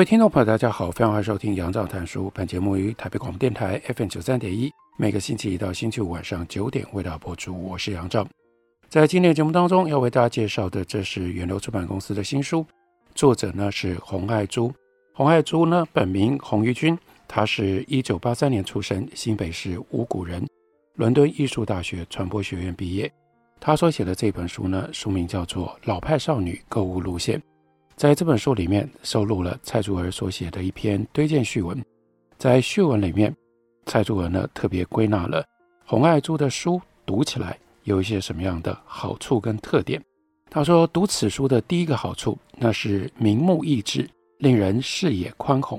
各位听众朋友，大家好，非常欢迎收听杨照谈书。本节目于台北广播电台 FM 九三点一，每个星期一到星期五晚上九点为大家播出。我是杨照。在今天的节目当中，要为大家介绍的，这是远流出版公司的新书，作者呢是洪爱珠。洪爱珠呢本名洪玉君，他是一九八三年出生，新北市五股人，伦敦艺术大学传播学院毕业。他所写的这本书呢，书名叫做《老派少女购物路线》。在这本书里面收录了蔡珠儿所写的一篇推荐序文，在序文里面，蔡珠儿呢特别归纳了洪爱珠的书读起来有一些什么样的好处跟特点。他说，读此书的第一个好处，那是明目益智，令人视野宽宏。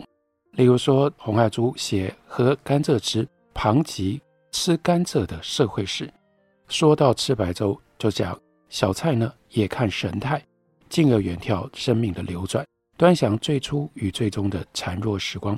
例如说，洪爱珠写喝甘蔗汁，旁及吃甘蔗的社会史；说到吃白粥，就讲小菜呢也看神态。进而远眺生命的流转，端详最初与最终的孱弱时光。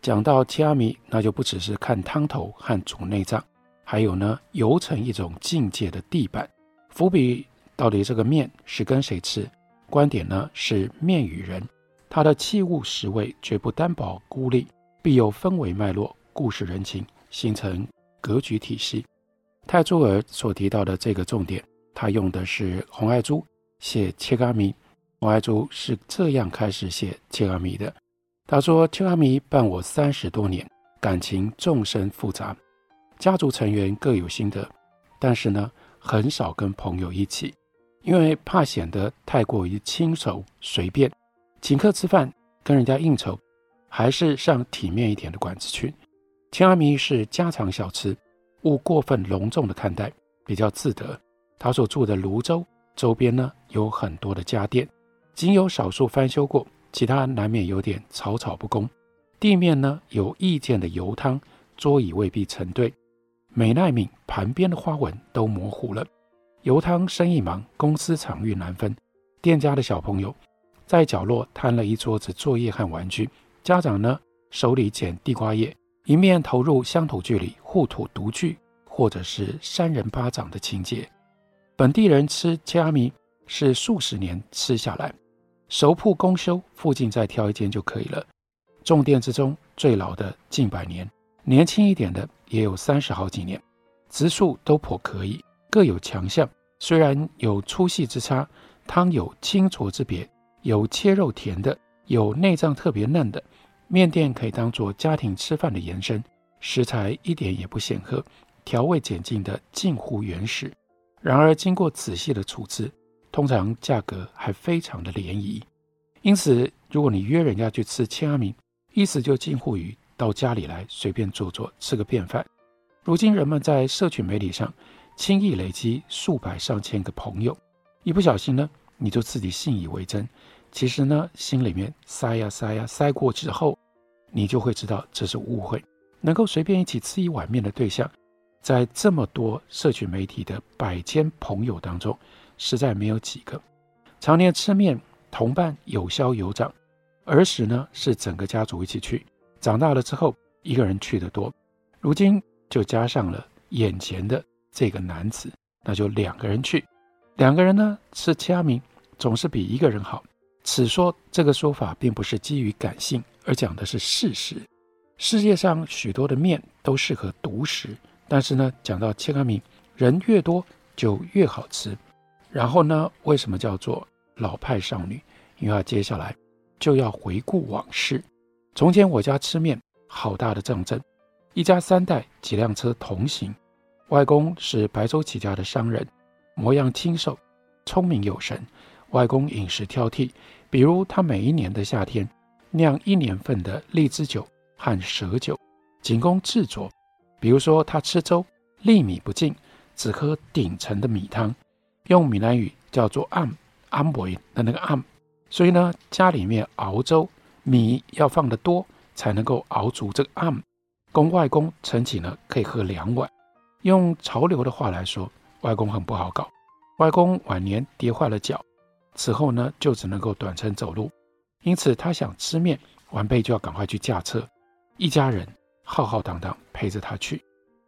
讲到切阿弥，那就不只是看汤头和煮内脏，还有呢，游成一种境界的地板。伏笔到底这个面是跟谁吃？观点呢是面与人，它的器物实味绝不单薄孤立，必有氛围脉络、故事人情，形成格局体系。泰珠儿所提到的这个重点，他用的是红爱珠。写切阿弥，洪爱珠是这样开始写切阿弥的。他说：“切阿弥伴我三十多年，感情纵深复杂，家族成员各有心得，但是呢，很少跟朋友一起，因为怕显得太过于轻熟随便。请客吃饭，跟人家应酬，还是上体面一点的馆子去。切阿弥是家常小吃，勿过分隆重的看待，比较自得。他所住的泸州。”周边呢有很多的家电，仅有少数翻修过，其他难免有点草草不工。地面呢有意见的油汤，桌椅未必成对，美耐皿盘边的花纹都模糊了。油汤生意忙，公司场域难分。店家的小朋友在角落摊了一桌子作业和玩具，家长呢手里捡地瓜叶，一面投入乡土剧里互吐毒句，或者是扇人巴掌的情节。本地人吃切阿弥是数十年吃下来，熟铺公休附近再挑一间就可以了。众店之中最老的近百年，年轻一点的也有三十好几年，质素都颇可以，各有强项。虽然有粗细之差，汤有清浊之别，有切肉甜的，有内脏特别嫩的。面店可以当做家庭吃饭的延伸，食材一点也不显赫，调味减尽的近乎原始。然而，经过仔细的处置，通常价格还非常的廉宜。因此，如果你约人家去吃千阿明，意思就近乎于到家里来随便坐坐，吃个便饭。如今，人们在社群媒体上轻易累积数百上千个朋友，一不小心呢，你就自己信以为真。其实呢，心里面塞呀塞呀塞过之后，你就会知道这是误会。能够随便一起吃一碗面的对象。在这么多社群媒体的百千朋友当中，实在没有几个常年吃面同伴有消有长。儿时呢是整个家族一起去，长大了之后一个人去的多。如今就加上了眼前的这个男子，那就两个人去。两个人呢吃切阿弥总是比一个人好。此说这个说法并不是基于感性，而讲的是事实。世界上许多的面都适合独食。但是呢，讲到切阿弥，人越多就越好吃。然后呢，为什么叫做老派少女？因为她接下来就要回顾往事。从前我家吃面，好大的帐阵，一家三代几辆车同行。外公是白州起家的商人，模样清瘦，聪明有神。外公饮食挑剔，比如他每一年的夏天酿一年份的荔枝酒和蛇酒，仅供制作。比如说，他吃粥，粒米不进，只喝顶层的米汤，用闽南语叫做“暗安维的那个暗，所以呢，家里面熬粥米要放得多，才能够熬足这个暗。公外公盛起呢，可以喝两碗。用潮流的话来说，外公很不好搞。外公晚年跌坏了脚，此后呢，就只能够短程走路，因此他想吃面，晚辈就要赶快去驾车，一家人浩浩荡荡陪着他去。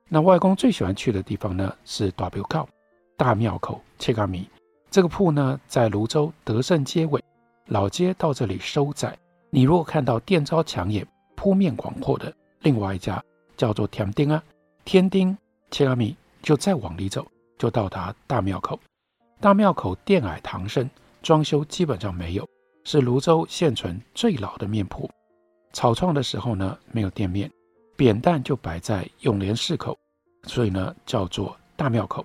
那外公最喜欢去的地方呢，是大庙口。大庙口切嘎米这个铺呢，在泸州德胜街尾，老街到这里收窄。你如果看到店招抢眼、铺面广阔的另外一家，叫做天丁啊，天丁切嘎米，就再往里走，就到达大庙口。大庙口店矮堂深，装修基本上没有，是泸州现存最老的面铺。草创的时候呢，没有店面。扁担就摆在永联市口，所以呢叫做大庙口。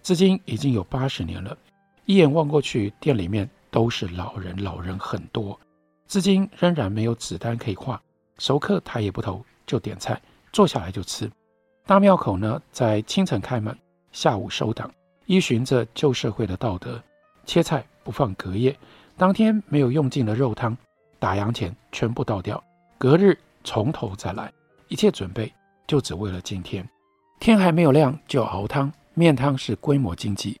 至今已经有八十年了，一眼望过去，店里面都是老人，老人很多。至今仍然没有纸单可以画，熟客抬也不投，就点菜，坐下来就吃。大庙口呢，在清晨开门，下午收档，依循着旧社会的道德，切菜不放隔夜，当天没有用尽的肉汤，打烊前全部倒掉，隔日从头再来。一切准备就只为了今天。天还没有亮就熬汤，面汤是规模经济。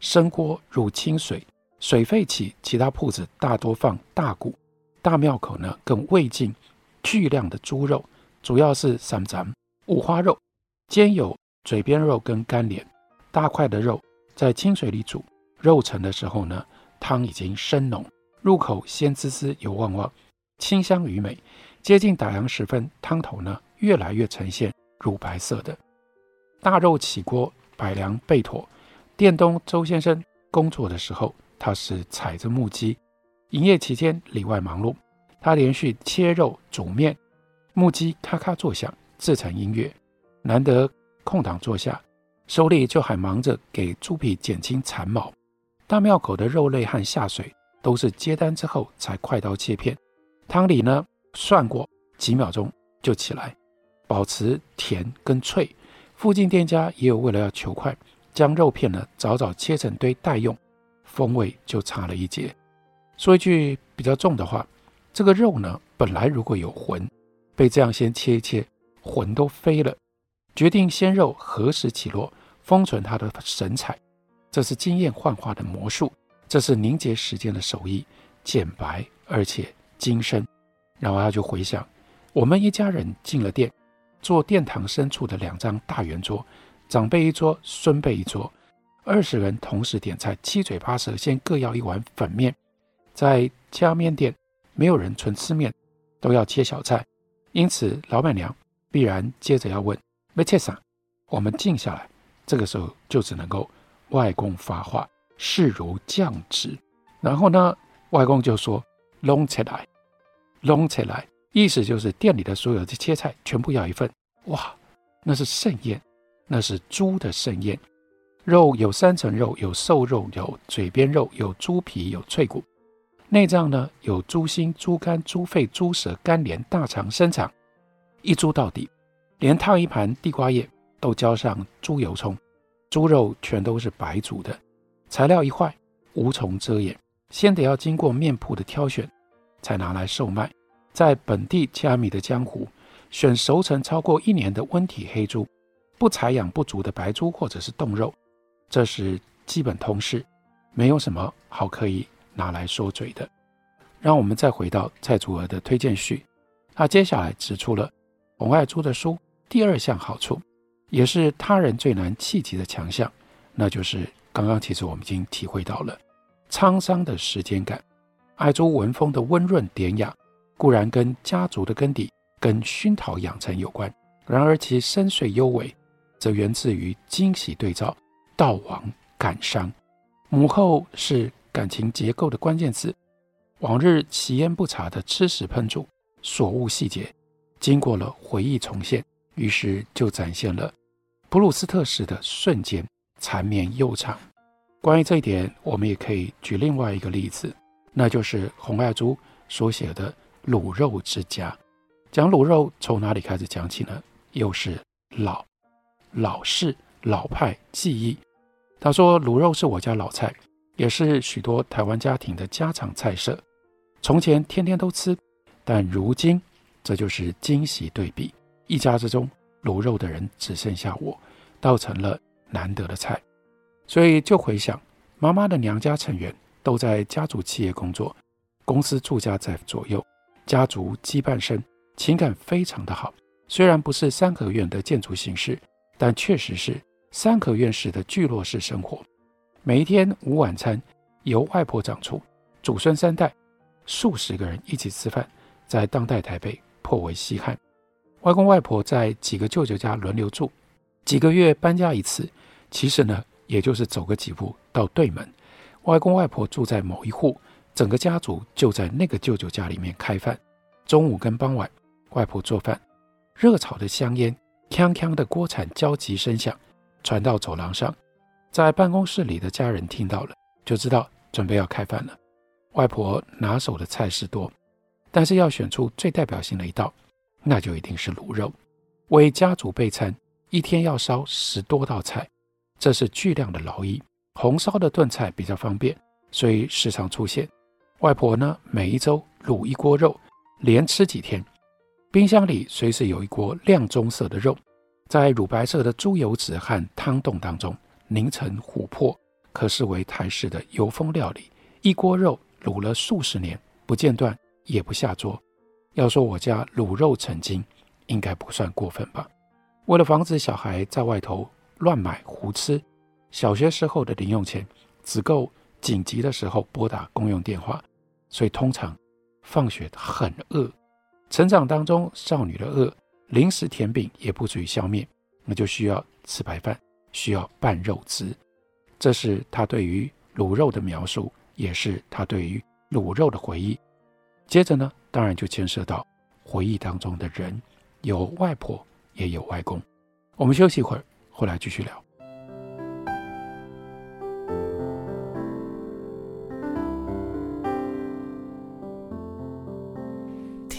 生锅入清水，水沸起，其他铺子大多放大骨。大庙口呢更未进巨量的猪肉，主要是三斩五花肉，兼有嘴边肉跟干脸。大块的肉在清水里煮，肉成的时候呢，汤已经深浓，入口鲜滋滋油旺旺，清香余美。接近打烊时分，汤头呢，越来越呈现乳白色的，大肉起锅，摆凉备妥。店东周先生工作的时候，他是踩着木屐；营业期间里外忙碌，他连续切肉煮面，木屐咔咔作响，自成音乐。难得空档坐下，手里就还忙着给猪皮减轻残毛。大庙口的肉类和下水都是接单之后才快刀切片，汤里呢涮过几秒钟就起来。保持甜跟脆，附近店家也有为了要求快，将肉片呢早早切成堆待用，风味就差了一截。说一句比较重的话，这个肉呢本来如果有魂，被这样先切一切，魂都飞了。决定鲜肉何时起落，封存它的神采，这是经验幻化的魔术，这是凝结时间的手艺，简白而且精深。然后他就回想，我们一家人进了店。坐殿堂深处的两张大圆桌，长辈一桌，孙辈一桌，二十人同时点菜，七嘴八舌，先各要一碗粉面。在家面店，没有人纯吃面，都要切小菜，因此老板娘必然接着要问：“没切啥？”我们静下来，这个时候就只能够外公发话，视如降旨。然后呢，外公就说：“拢起来，拢起来。”意思就是店里的所有的切菜全部要一份，哇，那是盛宴，那是猪的盛宴。肉有三层肉，有瘦肉，有嘴边肉，有猪皮，有脆骨。内脏呢，有猪心、猪肝、猪肺、猪舌、肝连、大肠、生肠，一猪到底。连烫一盘地瓜叶都浇上猪油葱。猪肉全都是白煮的，材料一坏无从遮掩，先得要经过面铺的挑选，才拿来售卖。在本地切米的江湖，选熟成超过一年的温体黑猪，不采养不足的白猪或者是冻肉，这是基本通识，没有什么好可以拿来说嘴的。让我们再回到蔡祖儿的推荐序，他接下来指出了洪爱珠的书第二项好处，也是他人最难企及的强项，那就是刚刚其实我们已经体会到了沧桑的时间感，爱珠文风的温润典雅。固然跟家族的根底、跟熏陶养成有关，然而其深邃幽微，则源自于惊喜对照、悼亡感伤。母后是感情结构的关键词，往日其烟不查的吃食烹煮，所悟细节，经过了回忆重现，于是就展现了普鲁斯特式的瞬间缠绵悠长。关于这一点，我们也可以举另外一个例子，那就是洪爱珠所写的。卤肉之家，讲卤肉从哪里开始讲起呢？又是老、老式、老派技艺。他说卤肉是我家老菜，也是许多台湾家庭的家常菜色。从前天天都吃，但如今这就是惊喜对比。一家之中卤肉的人只剩下我，倒成了难得的菜。所以就回想妈妈的娘家成员都在家族企业工作，公司住家在左右，家族羁绊深，情感非常的好。虽然不是三合院的建筑形式，但确实是三合院式的聚落式生活。每一天午晚餐由外婆掌厨，祖孙三代。数十个人一起吃饭，在当代台北颇为稀罕。外公外婆在几个舅舅家轮流住，几个月搬家一次。其实呢，也就是走个几步到对门。外公外婆住在某一户，整个家族就在那个舅舅家里面开饭。中午跟傍晚，外婆做饭，热炒的香烟，锵锵的锅铲焦急声响传到走廊上，在办公室里的家人听到了，就知道准备要开饭了。外婆拿手的菜式多，但是要选出最代表性的一道，那就一定是卤肉。为家族备餐，一天要烧十多道菜，这是巨量的劳役。红烧的炖菜比较方便，所以时常出现。外婆呢，每一周卤一锅肉，连吃几天。冰箱里随时有一锅亮棕色的肉，在乳白色的猪油脂和汤冻当中凝成琥珀，可视为台式的油封料理。一锅肉。卤了数十年，不间断也不下桌。要说我家卤肉成精，应该不算过分吧？为了防止小孩在外头乱买胡吃，小学时候的零用钱只够紧急的时候拨打公用电话，所以通常放学很饿。成长当中，少女的饿，零食甜饼也不足以消灭，那就需要吃白饭，需要拌肉汁。这是他对于卤肉的描述。也是他对于卤肉的回忆。接着呢，当然就牵涉到回忆当中的人，有外婆，也有外公。我们休息一会儿，回来继续聊。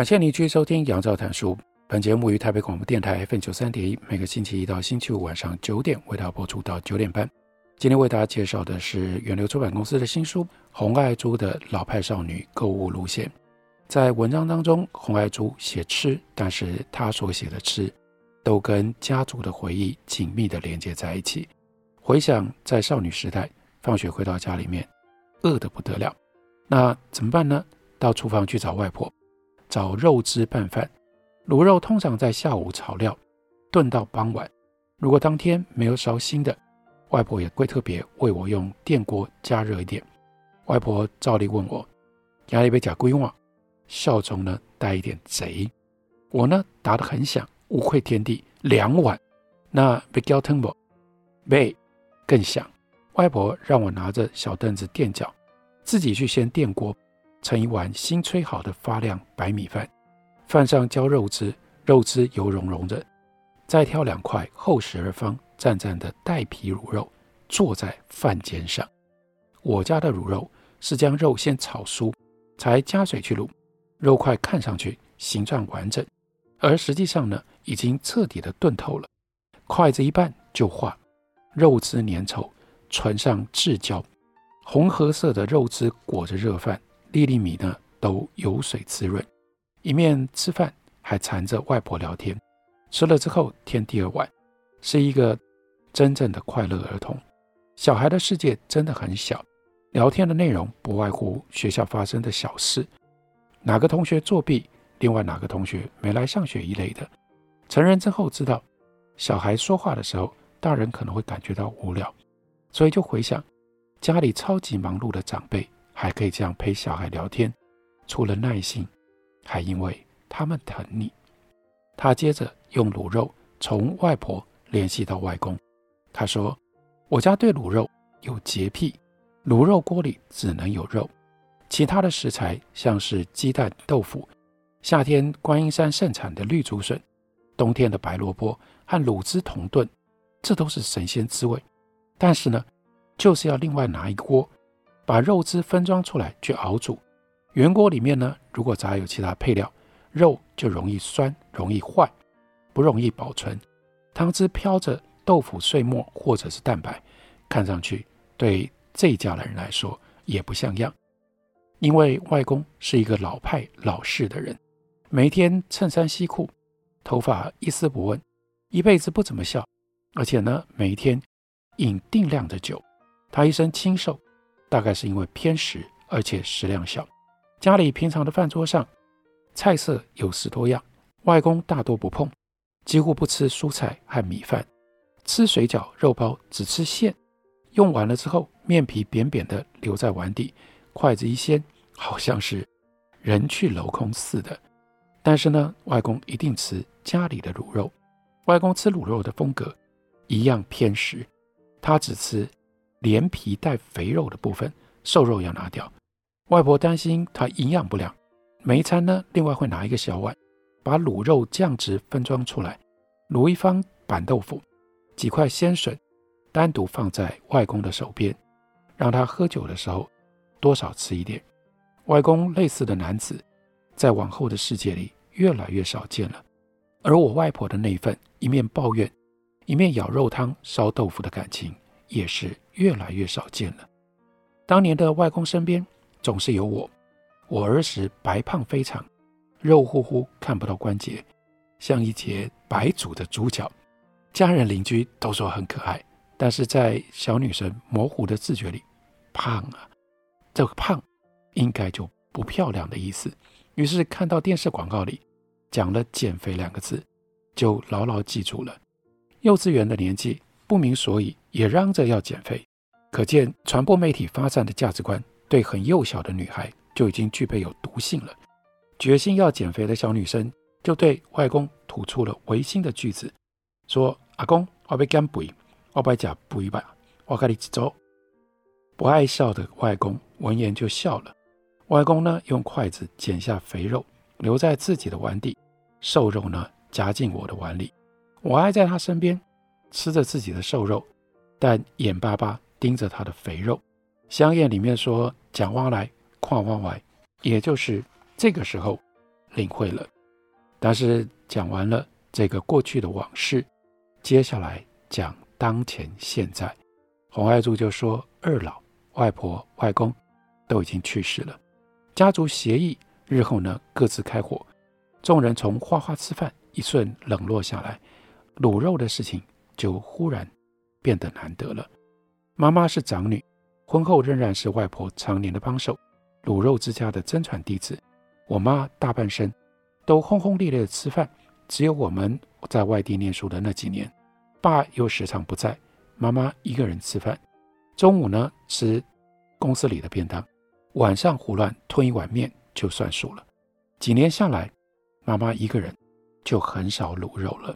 感谢您继续收听《杨照谈书》。本节目于台北广播电台 FM 九三点一，每个星期一到星期五晚上九点为大家播出到九点半。今天为大家介绍的是远流出版公司的新书《洪爱珠的老派少女购物路线》。在文章当中，洪爱珠写吃，但是她所写的吃，都跟家族的回忆紧密地连接在一起。回想在少女时代，放学回到家里面，饿得不得了，那怎么办呢？到厨房去找外婆。找肉汁拌饭，卤肉通常在下午炒料，炖到傍晚。如果当天没有烧新的，外婆也会特别为我用电锅加热一点。外婆照例问我：“压力被假归忘？”笑中呢带一点贼。我呢答得很响，无愧天地，两碗。那被叫疼不？被更响。外婆让我拿着小凳子垫脚，自己去掀电锅。盛一碗新炊好的发亮白米饭，饭上浇肉汁，肉汁油融融的，再挑两块厚实而方、湛湛的带皮卤肉，坐在饭尖上。我家的卤肉是将肉先炒酥，才加水去卤，肉块看上去形状完整，而实际上呢，已经彻底的炖透了，筷子一拌就化，肉汁粘稠，唇上炙焦，红褐色的肉汁裹着热饭。粒粒米呢都有水滋润，一面吃饭还缠着外婆聊天。吃了之后天第二晚，是一个真正的快乐儿童。小孩的世界真的很小，聊天的内容不外乎学校发生的小事，哪个同学作弊，另外哪个同学没来上学一类的。成人之后知道，小孩说话的时候，大人可能会感觉到无聊，所以就回想家里超级忙碌的长辈。还可以这样陪小孩聊天，除了耐心，还因为他们疼你。他接着用卤肉从外婆联系到外公。他说：“我家对卤肉有洁癖，卤肉锅里只能有肉，其他的食材像是鸡蛋、豆腐，夏天观音山盛产的绿竹笋，冬天的白萝卜和卤汁同炖，这都是神仙滋味。但是呢，就是要另外拿一锅，把肉汁分装出来去熬煮。原锅里面呢，如果杂有其他配料，肉就容易酸、容易坏，不容易保存。汤汁飘着。”豆腐碎末或者是蛋白，看上去对这一家的人来说也不像样。因为外公是一个老派老式的人，每天衬衫西裤，头发一丝不问，一辈子不怎么笑，而且呢，每天饮定量的酒。他一生清瘦，大概是因为偏食，而且食量小。家里平常的饭桌上，菜色有十多样，外公大多不碰，几乎不吃蔬菜和米饭。吃水饺、肉包只吃馅，用完了之后，面皮扁扁的留在碗底，筷子一掀，好像是人去楼空似的。但是呢，外公一定吃家里的卤肉。外公吃卤肉的风格一样偏食，他只吃连皮带肥肉的部分，瘦肉要拿掉。外婆担心他营养不良，每一餐呢，另外会拿一个小碗，把卤肉酱汁分装出来，卤一方板豆腐。几块鲜笋单独放在外公的手边，让他喝酒的时候多少吃一点。外公类似的男子，在往后的世界里越来越少见了。而我外婆的那一份一面抱怨，一面舀肉汤烧豆腐的感情，也是越来越少见了。当年的外公身边总是有我，我儿时白胖非常，肉乎乎看不到关节，像一节白煮的猪脚。家人邻居都说很可爱，但是在小女生模糊的自觉里，胖啊，这个胖应该就不漂亮的意思。于是看到电视广告里讲了“减肥”两个字，就牢牢记住了。幼稚园的年纪不明所以也嚷着要减肥，可见传播媒体发散的价值观对很幼小的女孩就已经具备有毒性了。决心要减肥的小女生就对外公吐出了违心的句子。说阿公，我要减肥，我不要吃肥吧，我跟你走。不爱笑的外公闻言就笑了。外公呢，用筷子剪下肥肉，留在自己的碗底，瘦肉呢夹进我的碗里。我爱在他身边吃着自己的瘦肉，但眼巴巴盯着他的肥肉。香艳里面说讲话来，跨弯来，也就是这个时候领会了。但是讲完了这个过去的往事。接下来讲当前现在，洪爱珠就说：二老、外婆、外公都已经去世了，家族协议日后呢各自开火，众人从花花吃饭一瞬冷落下来，卤肉的事情就忽然变得难得了。妈妈是长女，婚后仍然是外婆常年的帮手，卤肉之家的真传弟子。我妈大半生都轰轰烈烈的吃饭。只有我们在外地念书的那几年，爸又时常不在，妈妈一个人吃饭。中午呢吃公司里的便当，晚上胡乱吞一碗面就算数了。几年下来，妈妈一个人就很少卤肉了。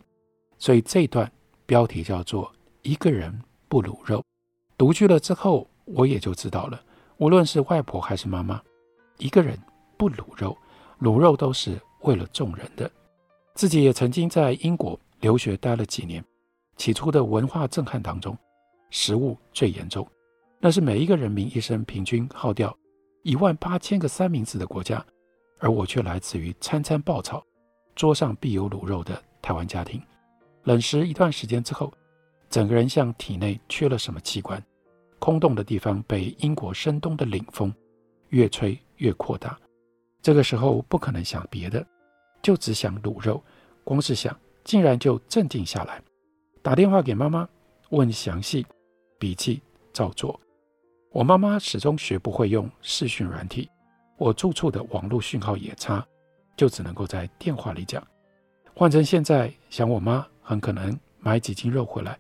所以这一段标题叫做“一个人不卤肉”。读去了之后，我也就知道了，无论是外婆还是妈妈，一个人不卤肉，卤肉都是为了众人的。自己也曾经在英国留学待了几年，起初的文化震撼当中，食物最严重。那是每一个人民一生平均耗掉一万八千个三明治的国家，而我却来自于餐餐爆炒，桌上必有卤肉的台湾家庭。冷食一段时间之后，整个人像体内缺了什么器官，空洞的地方被英国深冬的凛风越吹越扩大。这个时候不可能想别的。就只想卤肉，光是想，竟然就镇定下来，打电话给妈妈问详细，笔记照做。我妈妈始终学不会用视讯软体，我住处的网络讯号也差，就只能够在电话里讲。换成现在，想我妈很可能买几斤肉回来，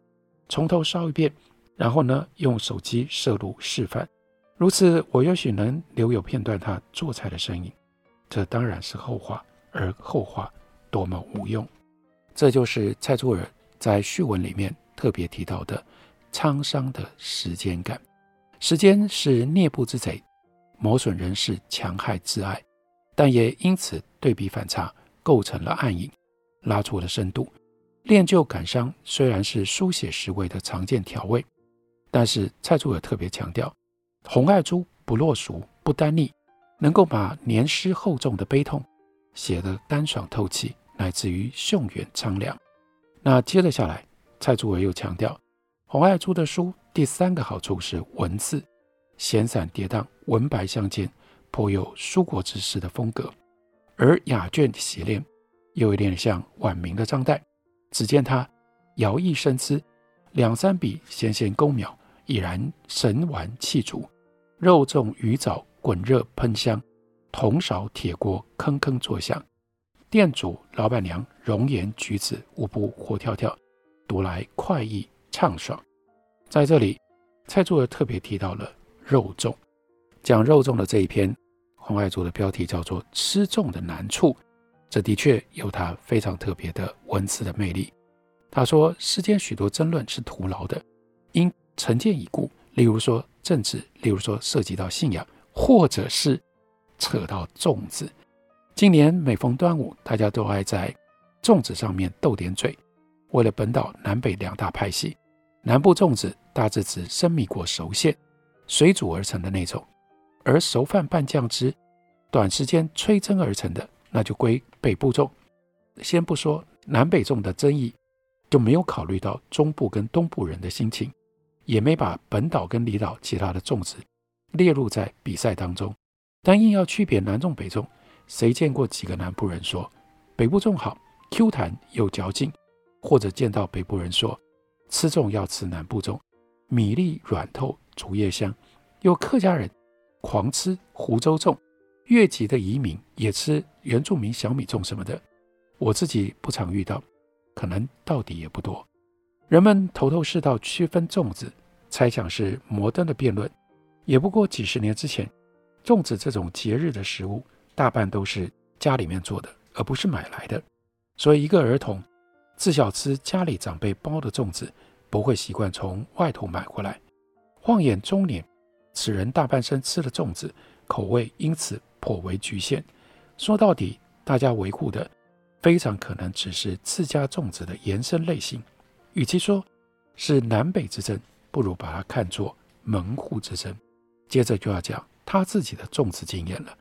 从头烧一遍，然后呢用手机摄录示范。如此，我也许能留有片段他做菜的声音。这当然是后话。而后话多么无用。这就是蔡卓尔在序文里面特别提到的沧桑的时间感。时间是啮怖之贼，磨损人世，戕害挚爱，但也因此对比反差，构成了暗影，拉出了深度。恋旧感伤虽然是书写时味的常见调味，但是蔡竹儿特别强调，洪爱珠不落俗，不单腻，能够把年诗厚重的悲痛写得干爽透气，乃至于夙远苍凉。那接着下来，蔡竹儿又强调，洪爱珠的书第三个好处是文字闲散跌宕，文白相间，颇有书国之士的风格，而雅卷洗练，又有点像晚明的张岱。只见他摇曳生姿，两三笔纤纤勾描，已然神完气足。肉粽鱼枣滚热喷香，铜勺铁锅铿铿作响。店主老板娘容颜举止无不活跳跳，读来快意畅爽。在这里，蔡竹儿特别提到了肉粽，讲肉粽的这一篇，洪爱珠的标题叫做《吃粽的难处》。这的确有他非常特别的文字的魅力。他说：“世间许多争论是徒劳的，因成见已故。例如说政治，例如说涉及到信仰，或者是扯到粽子。今年每逢端午，大家都爱在粽子上面斗点嘴。为了本岛南北两大派系，南部粽子大致指生米果熟馅水煮而成的那种，而熟饭拌酱汁，短时间炊蒸而成的。”那就归北部粽。先不说南北粽的争议，就没有考虑到中部跟东部人的心情，也没把本岛跟离岛其他的粽子列入在比赛当中。但硬要区别南粽北粽，谁见过几个南部人说北部粽好，Q 弹有嚼劲？或者见到北部人说吃粽要吃南部粽，米粒软透，竹叶香。有客家人狂吃湖州粽。越籍的移民也吃原住民小米粽什么的，我自己不常遇到，可能到底也不多。人们头头是道区分粽子，猜想是摩登的辩论，也不过几十年之前，粽子这种节日的食物大半都是家里面做的，而不是买来的。所以一个儿童自小吃家里长辈包的粽子，不会习惯从外头买回来。晃眼中年，此人大半生吃的粽子，口味因此颇为局限。说到底，大家维护的非常可能只是自家粽子的延伸类型。与其说是南北之争，不如把它看作门户之争。接着就要讲他自己的粽子经验了。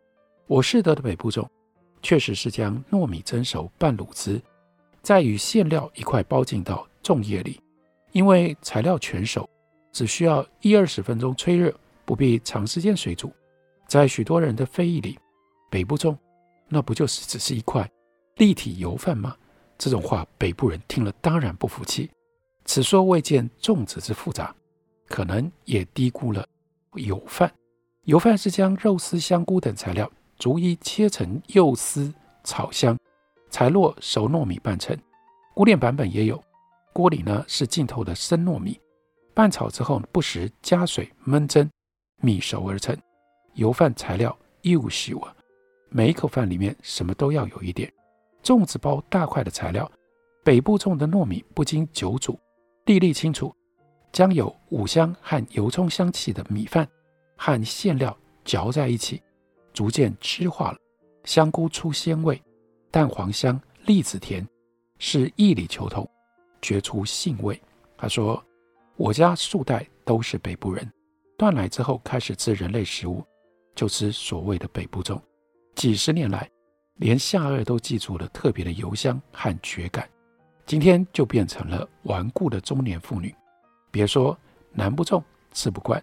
我试得的北部粽，确实是将糯米蒸熟拌卤汁，再与馅料一块包进到粽叶里，因为材料全熟，只需要一二十分钟吹热，不必长时间水煮。在许多人的非议里，北部粽那不就是只是一块立体油饭吗？这种话，北部人听了当然不服气。此说未见粽子之复杂，可能也低估了油饭。油饭是将肉丝、香菇等材料逐一切成幼丝、炒香，才落熟糯米拌成。古典版本也有，锅里呢是浸透的生糯米，拌炒之后不时加水焖蒸，米熟而成。油饭材料一无虚啊，每一口饭里面什么都要有一点。粽子包大块的材料，北部种的糯米不经久煮，粒粒清楚，将有五香和油葱香气的米饭和馅料嚼在一起，逐渐汁化了。香菇出鲜味，蛋黄香，栗子甜，是意里求同，绝出性味。他说：“我家数代都是北部人，断奶之后开始吃人类食物。”就吃所谓的北部粽，几十年来，连下顎都记住了特别的油香和绝感。今天就变成了顽固的中年妇女。别说难不中吃不惯，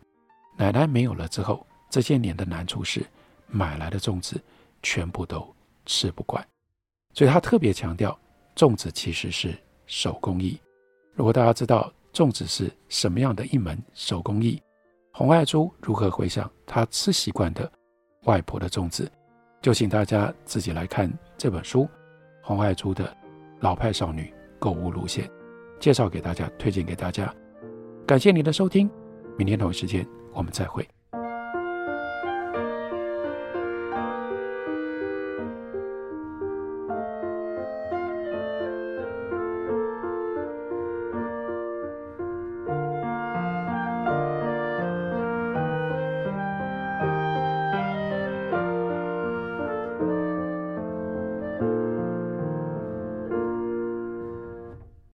奶奶没有了之后，这些年的难处是买来的粽子全部都吃不惯。所以他特别强调，粽子其实是手工艺。如果大家知道粽子是什么样的一门手工艺，洪爱珠如何回想她吃习惯的外婆的粽子，就请大家自己来看这本书《洪爱珠的老派少女购物路线》，介绍给大家，推荐给大家。感谢您的收听，明天同一时间我们再会。